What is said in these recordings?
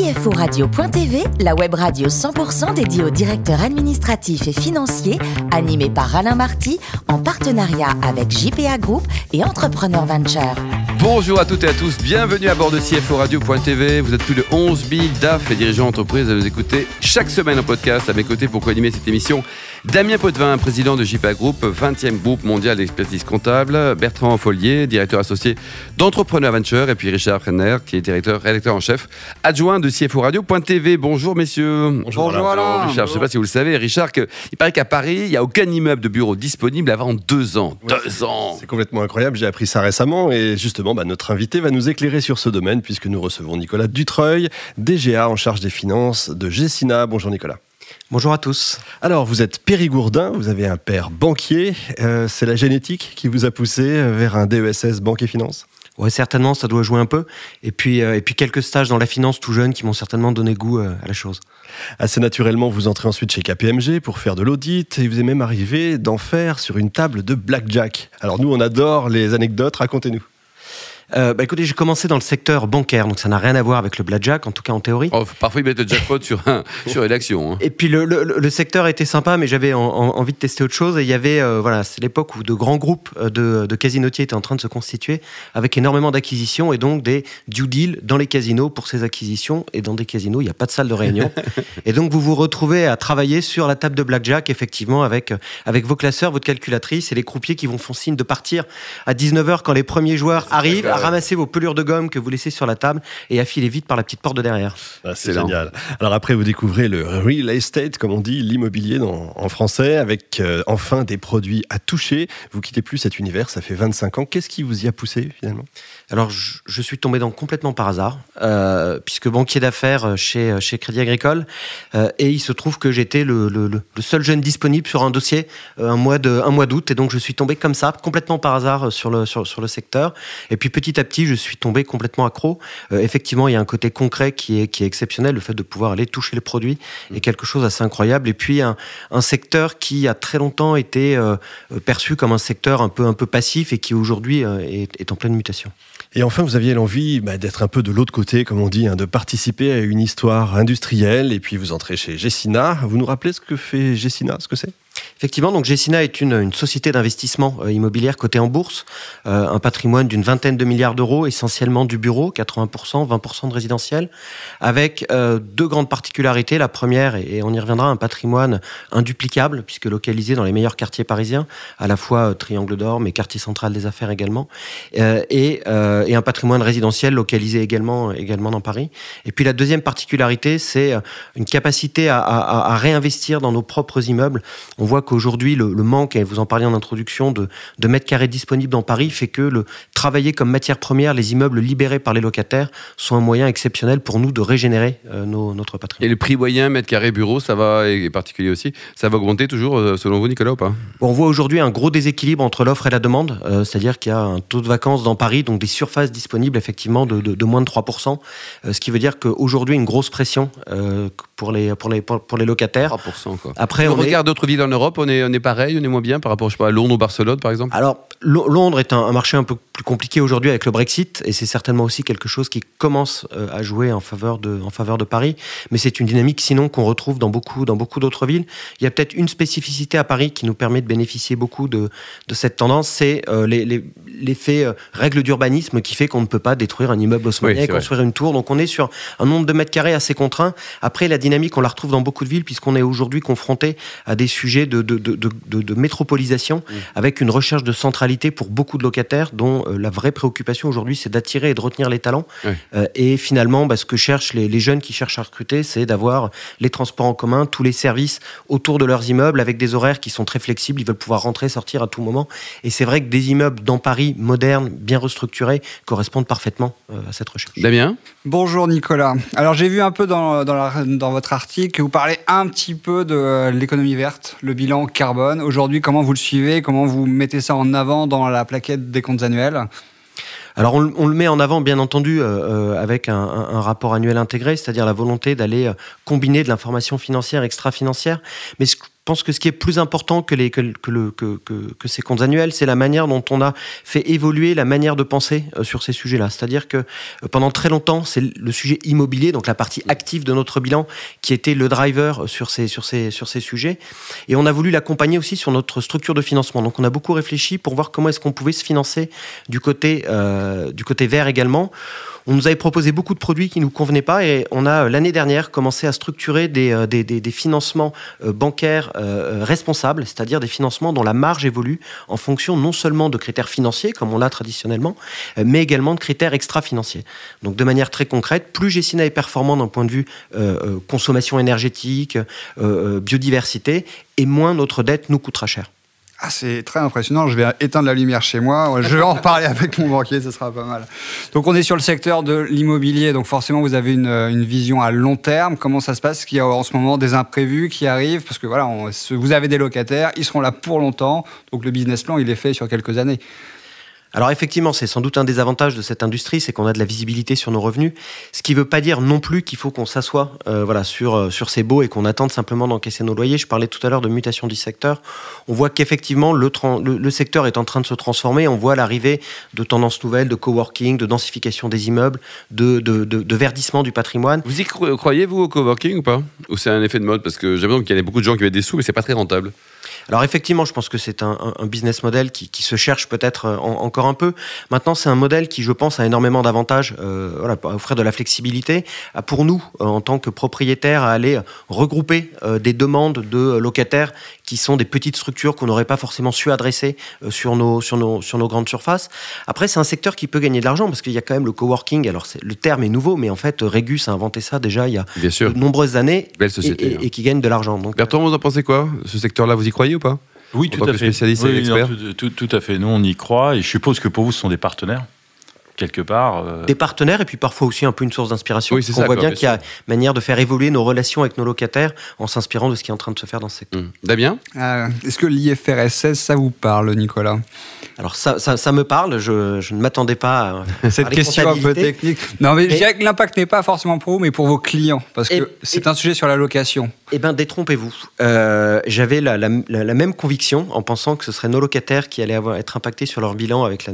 CFORadio.tv, la web radio 100% dédiée aux directeurs administratifs et financiers, animée par Alain Marty, en partenariat avec JPA Group et Entrepreneur Venture. Bonjour à toutes et à tous, bienvenue à bord de CFORadio.tv. Vous êtes plus de 11 000 DAF et dirigeants d'entreprise à nous écouter chaque semaine en podcast. À mes côtés pour co-animer cette émission, Damien Potvin, président de JPA Group, 20e groupe mondial d'expertise comptable, Bertrand Follier, directeur associé d'Entrepreneur Venture, et puis Richard Renner, qui est directeur, rédacteur en chef, adjoint de CFO Radio.tv. Bonjour messieurs. Bonjour, Alain. Richard, je ne sais pas si vous le savez, Richard, que, il paraît qu'à Paris, il n'y a aucun immeuble de bureau disponible avant deux ans. deux ans. C'est complètement incroyable, j'ai appris ça récemment et justement, bah, notre invité va nous éclairer sur ce domaine puisque nous recevons Nicolas Dutreuil, DGA en charge des finances de Gessina. Bonjour Nicolas. Bonjour à tous. Alors, vous êtes périgourdin, vous avez un père banquier. Euh, c'est la génétique qui vous a poussé euh, vers un DESS Banque et Finance? Ouais, certainement, ça doit jouer un peu. Et puis, euh, et puis quelques stages dans la finance tout jeune qui m'ont certainement donné goût euh, à la chose. Assez naturellement, vous entrez ensuite chez KPMG pour faire de l'audit et vous est même arrivé d'en faire sur une table de blackjack. Alors nous, on adore les anecdotes, racontez-nous. Euh, bah, écoutez, j'ai commencé dans le secteur bancaire, donc ça n'a rien à voir avec le blackjack, en tout cas en théorie. Oh, parfois, ils mettent le jackpot sur, un, sur une action. hein. Et puis le, le- le secteur était sympa, mais j'avais en- en- envie de tester autre chose. Et il y avait, euh, voilà, c'est l'époque où de grands groupes euh, de, de casinotiers étaient en train de se constituer, avec énormément d'acquisitions et donc des due deals dans les casinos pour ces acquisitions. Et dans des casinos, il n'y a pas de salle de réunion. et donc vous vous retrouvez à travailler sur la table de blackjack, effectivement, avec, avec vos classeurs, votre calculatrice et les croupiers qui vont font signe de partir à 19h quand les premiers joueurs arrivent, ramasser vos pelures de gomme que vous laissez sur la table et à filer vite par la petite porte de derrière. Ah, c'est génial. Alors après, vous découvrez le real estate, comme on dit, l'immobilier en français, avec euh, enfin des produits à toucher. Vous quittez plus cet univers, ça fait 25 ans. Qu'est-ce qui vous y a poussé finalement? Alors, je, je suis tombé dans complètement par hasard, euh, puisque banquier d'affaires chez, chez Crédit Agricole, euh, et il se trouve que j'étais le, le- le- le seul jeune disponible sur un dossier euh, un mois de un mois d'août, et donc je suis tombé comme ça, complètement par hasard euh, sur le sur, sur le secteur. Et puis petit à petit, je suis tombé complètement accro. Euh, effectivement, il y a un côté concret qui est qui est exceptionnel, le fait de pouvoir aller toucher les produits est quelque chose d'assez incroyable. Et puis un, un secteur qui a très longtemps été euh, perçu comme un secteur un peu un peu passif et qui aujourd'hui euh, est- est en pleine mutation. Et enfin, vous aviez l'envie bah, d'être un peu de l'autre côté, comme on dit, hein, de participer à une histoire industrielle. Et puis vous entrez chez Gessina. Vous nous rappelez ce que fait Gessina, ce que c'est? Effectivement, donc Gessina est une, société d'investissement euh, immobilière cotée en bourse, euh, un patrimoine d'une vingtaine de milliards d'euros, essentiellement du bureau, 80%, 20% de résidentiel, avec euh, deux grandes particularités. La première, et on y reviendra, un patrimoine induplicable, puisque localisé dans les meilleurs quartiers parisiens, à la fois Triangle d'Or, mais quartier central des affaires également, et, un patrimoine résidentiel localisé également, également dans Paris. Et puis la deuxième particularité, c'est une capacité à, réinvestir dans nos propres immeubles. Voit qu'aujourd'hui, le, le manque, et vous en parliez en introduction, de, de mètres carrés disponibles dans Paris fait que le travailler comme matière première, les immeubles libérés par les locataires sont un moyen exceptionnel pour nous de régénérer euh, nos- notre Et patrimoine. le prix moyen, mètre carré bureau, ça va, et particulier aussi, ça va augmenter toujours, euh, selon vous, Nicolas, ou pas? On voit aujourd'hui un gros déséquilibre entre l'offre et la demande, euh, c'est-à-dire qu'il y a un taux de vacances dans Paris, donc des surfaces disponibles effectivement de, de- de moins de 3%, euh, ce qui veut dire qu'aujourd'hui une grosse pression pour, les, pour, les, pour, les locataires. 3%, quoi. Après, on on est- regarde d'autres villes en Europe, on est, on est pareil, on est moins bien par rapport je sais pas, à Londres ou Barcelone, par exemple Alors, Lo- Londres est un, un marché un peu plus compliqué aujourd'hui avec le Brexit, et c'est certainement aussi quelque chose qui commence euh, à jouer en faveur de, en faveur de Paris. Mais c'est une dynamique sinon qu'on retrouve dans beaucoup, dans beaucoup d'autres villes. Il y a peut-être une spécificité à Paris qui nous permet de bénéficier beaucoup de, de cette tendance, c'est euh, les- les- l'effet euh, règle d'urbanisme qui fait qu'on ne peut pas détruire un immeuble Oui, c'est et vrai. construire une tour. Donc on est sur un nombre de mètres carrés assez contraint. Après, la dynamique, on la retrouve dans beaucoup de villes puisqu'on est aujourd'hui confronté à des sujets de, de, de, de- de- de métropolisation Mmh. avec une recherche de centralité pour beaucoup de locataires dont euh, la vraie préoccupation aujourd'hui, c'est d'attirer et de retenir les talents. Oui. Euh, et finalement, bah, ce que cherchent les, les jeunes qui cherchent à recruter, c'est d'avoir les transports en commun, tous les services autour de leurs immeubles avec des horaires qui sont très flexibles. Ils veulent pouvoir rentrer, sortir à tout moment. Et c'est vrai que des immeubles dans Paris, modernes, bien restructurés, correspondent parfaitement euh, à cette recherche. Damien? Bonjour Nicolas. Alors j'ai vu un peu dans, dans, la- dans votre article que vous parlez un petit peu de l'économie verte, le bilan carbone. Aujourd'hui, comment vous le suivez Comment vous mettez ça en avant dans la plaquette des comptes annuels? Alors on, le- met en avant, bien entendu, euh, euh, avec un rapport annuel intégré, c'est-à-dire la volonté d'aller euh, combiner de l'information financière, extra-financière. Mais ce- pense que ce qui est plus important que, les, que, le, que, que, ces comptes annuels, c'est la manière dont on a fait évoluer la manière de penser euh, sur ces sujets-là. C'est-à-dire que euh, pendant très longtemps, c'est le sujet immobilier, donc la partie active de notre bilan, qui était le driver sur ces, sur ces, sur ces sujets. Et on a voulu l'accompagner aussi sur notre structure de financement. Donc on a beaucoup réfléchi pour voir comment est-ce qu'on pouvait se financer du côté, euh, du côté vert également. On nous avait proposé beaucoup de produits qui ne nous convenaient pas et on a l'année dernière commencé à structurer des, euh, des, des, financements euh, bancaires euh, responsables, c'est-à-dire des financements dont la marge évolue en fonction non seulement de critères financiers, comme on l'a traditionnellement, euh, mais également de critères extra-financiers. Donc de manière très concrète, plus Gessina est performant d'un point de vue euh, consommation énergétique, biodiversité, et moins notre dette nous coûtera cher. Ah, c'est très impressionnant. Je vais éteindre la lumière chez moi. Je vais en reparler avec mon banquier, ce sera pas mal. Donc, on est sur le secteur de l'immobilier. Donc, forcément, vous avez une, une, vision à long terme. Comment ça se passe? Est-ce qu'il y a en ce moment des imprévus qui arrivent? Parce que voilà, on, vous avez des locataires, ils seront là pour longtemps. Donc, le business plan, il est fait sur quelques années. Alors effectivement, c'est sans doute un des avantages de cette industrie, c'est qu'on a de la visibilité sur nos revenus, ce qui ne veut pas dire non plus qu'il faut qu'on s'assoie euh, voilà, sur, euh, sur ces baux et qu'on attende simplement d'encaisser nos loyers. Je parlais tout à l'heure de mutation du secteur. On voit qu'effectivement, le, le, le, secteur est en train de se transformer. On voit l'arrivée de tendances nouvelles, de coworking, de densification des immeubles, de, de, de, de verdissement du patrimoine. Vous y croyez, vous, au coworking ou pas? Ou c'est un effet de mode? Parce que j'ai l'impression qu'il y a beaucoup de gens qui mettent des sous, mais c'est pas très rentable. Alors effectivement, je pense que c'est un, un, business model qui, qui se cherche peut-être en, encore un peu. Maintenant, c'est un modèle qui, je pense, a énormément d'avantages, euh, voilà, à offrir de la flexibilité, à, pour nous, euh, en tant que propriétaires, à aller regrouper euh, des demandes de locataires qui sont des petites structures qu'on n'aurait pas forcément su adresser euh, sur, nos, sur, nos, sur nos grandes surfaces. Après, c'est un secteur qui peut gagner de l'argent parce qu'il y a quand même le coworking. Alors, le terme est nouveau, mais en fait, Régus a inventé ça déjà il y a de nombreuses années Belle société, et, et, hein. et, qui gagne de l'argent. Bertrand, vous en pensez quoi? Ce secteur-là, vous y croyez ou pas? Oui, tout à, fait. Oui, non, tout, tout, tout, à fait. Nous, on y croit et je suppose que pour vous, ce sont des partenaires quelque part. Euh... Des partenaires et puis parfois aussi un peu une source d'inspiration. Oui, on voit bien qu'il y a manière de faire évoluer nos relations avec nos locataires en s'inspirant de ce qui est en train de se faire dans ce secteur. Mmh. Damien? Euh, Est-ce que l'IFRS 16, ça vous parle, Nicolas? Alors ça, ça, ça, me parle, je, je ne m'attendais pas à cette question un peu technique. Non mais, mais... je dirais que l'impact n'est pas forcément pour vous, mais pour vos clients, parce que c'est un sujet sur la location. Eh bien, détrompez-vous. Euh, J'avais la, la, la, la, même conviction en pensant que ce seraient nos locataires qui allaient avoir, être impactés sur leur bilan avec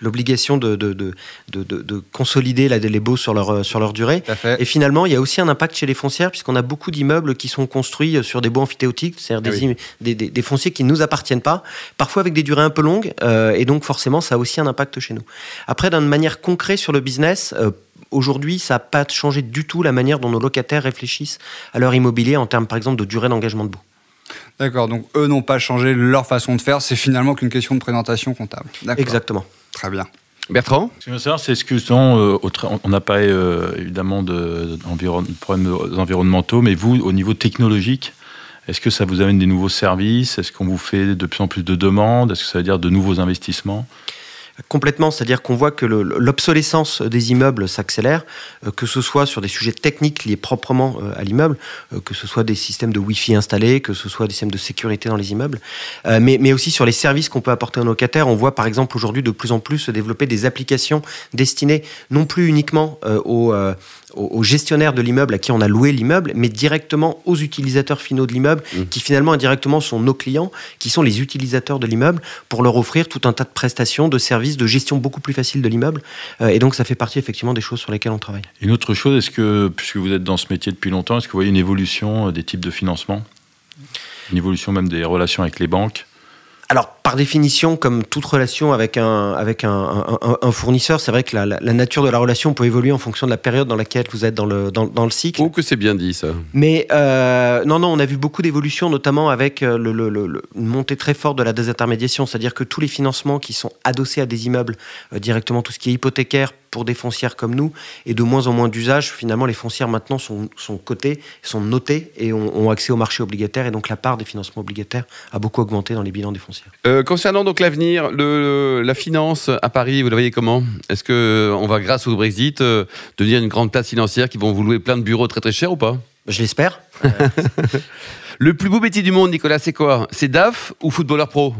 l'obligation de, de, de, de, de consolider la, les baux sur leur, sur leur durée. Et finalement, il y a aussi un impact chez les foncières, puisqu'on a beaucoup d'immeubles qui sont construits sur des baux amphithéotiques, c'est-à-dire ah des, oui. des, des, des, fonciers qui ne nous appartiennent pas, parfois avec des durées un peu longues. Euh, et donc forcément, ça a aussi un impact chez nous. Après, d'une manière concrète sur le business, euh, aujourd'hui, ça n'a pas changé du tout la manière dont nos locataires réfléchissent à leur immobilier en termes, par exemple, de durée d'engagement de baux. D'accord, donc eux n'ont pas changé leur façon de faire, c'est finalement qu'une question de présentation comptable. Exactement. Très bien. Bertrand? Ce que je veux savoir, c'est ce que euh, on n'a pas euh, évidemment de, de problèmes environnementaux, mais vous, au niveau technologique, est-ce que ça vous amène des nouveaux services? Est-ce qu'on vous fait de plus en plus de demandes? Est-ce que ça veut dire de nouveaux investissements? Complètement, c'est-à-dire qu'on voit que l'obsolescence des immeubles s'accélère, euh, que ce soit sur des sujets techniques liés proprement euh, à l'immeuble, euh, que ce soit des systèmes de Wi-Fi installés, que ce soit des systèmes de sécurité dans les immeubles, mais, aussi sur les services qu'on peut apporter aux locataires. On voit par exemple aujourd'hui de plus en plus se développer des applications destinées non plus uniquement aux, aux, gestionnaires de l'immeuble à qui on a loué l'immeuble, mais directement aux utilisateurs finaux de l'immeuble, mmh. qui finalement indirectement sont nos clients, qui sont les utilisateurs de l'immeuble, pour leur offrir tout un tas de prestations, de services de gestion beaucoup plus facile de l'immeuble. Euh, et donc, ça fait partie effectivement des choses sur lesquelles on travaille. Une autre chose, est-ce que, puisque vous êtes dans ce métier depuis longtemps, est-ce que vous voyez une évolution des types de financement? Une évolution même des relations avec les banques? Alors, par définition, comme toute relation avec un, avec un, un, un fournisseur, c'est vrai que la, nature de la relation peut évoluer en fonction de la période dans laquelle vous êtes dans le, dans, dans le cycle. Oh, que c'est bien dit, ça. Mais euh, non, non, on a vu beaucoup d'évolutions, notamment avec le, le, le, une montée très forte de la désintermédiation, c'est-à-dire que tous les financements qui sont adossés à des immeubles, euh, directement tout ce qui est hypothécaire, pour des foncières comme nous et de moins en moins d'usage. Finalement, les foncières maintenant sont, sont cotées, sont notées et ont, ont, accès au marché obligataire et donc la part des financements obligataires a beaucoup augmenté dans les bilans des foncières. Euh, concernant donc l'avenir, la finance à Paris, vous la voyez comment? Est-ce que on va, grâce au Brexit, euh, devenir une grande place financière qui vont vous louer plein de bureaux très très chers ou pas? Je l'espère. le plus beau métier du monde, Nicolas, c'est quoi? C'est DAF ou footballeur pro?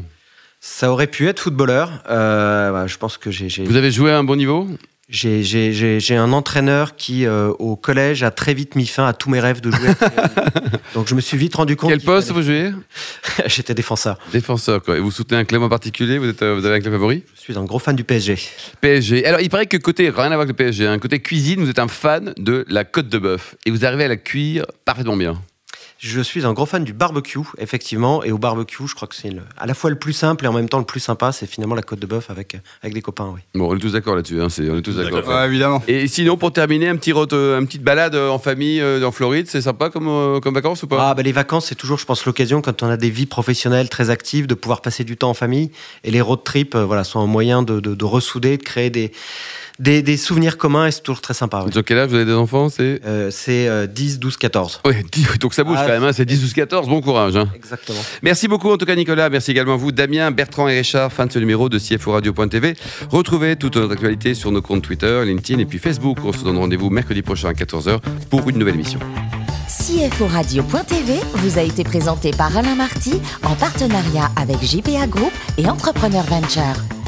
Ça aurait pu être footballeur. Euh, je pense que j'ai. Vous avez joué à un bon niveau? J'ai- un entraîneur qui, euh, au collège, a très vite mis fin à tous mes rêves de jouer. Donc je me suis vite rendu compte. Quel poste fallait- vous jouez? J'étais défenseur. Défenseur, quoi. Et vous soutenez un club en particulier? Vous, êtes, euh, vous avez un club favori? Je suis un gros fan du PSG. PSG. Alors, il paraît que côté, rien à voir avec le PSG, hein, côté cuisine, vous êtes un fan de la côte de bœuf. Et vous arrivez à la cuire parfaitement bien. Je suis un gros fan du barbecue, effectivement. Et au barbecue, je crois que c'est le- à la fois le plus simple et en même temps le plus sympa. C'est finalement la côte de bœuf avec, avec des copains, oui. Bon, on est tous d'accord là-dessus. Hein, c'est- on est tous d'accord. Ouais, évidemment. Et sinon, pour terminer, un petit road, euh, une petite balade euh, en famille euh, en Floride, c'est sympa comme, euh, comme vacances ou pas? Ah, bah, les vacances, c'est toujours, je pense, l'occasion, quand on a des vies professionnelles très actives, de pouvoir passer du temps en famille. Et les road trips, euh, voilà, sont un moyen de, de- de ressouder, de créer des, des, des souvenirs communs. Et c'est toujours très sympa. oui. Sur quel âge vous avez des enfants C'est Euh, c'est euh, 10, 12, 14. Ouais, 10, donc ça bouge Ah, quand même, hein, c'est 10 ou 14, bon courage. hein. Exactement. Merci beaucoup en tout cas Nicolas, merci également à vous Damien, Bertrand et Richard, fin de ce numéro de CFO Radio.tv. Retrouvez toute notre actualité sur nos comptes Twitter, LinkedIn et puis Facebook. On se donne rendez-vous mercredi prochain à 14h pour une nouvelle émission. CFO Radio.tv vous a été présenté par Alain Marty en partenariat avec JPA Group et Entrepreneur Venture.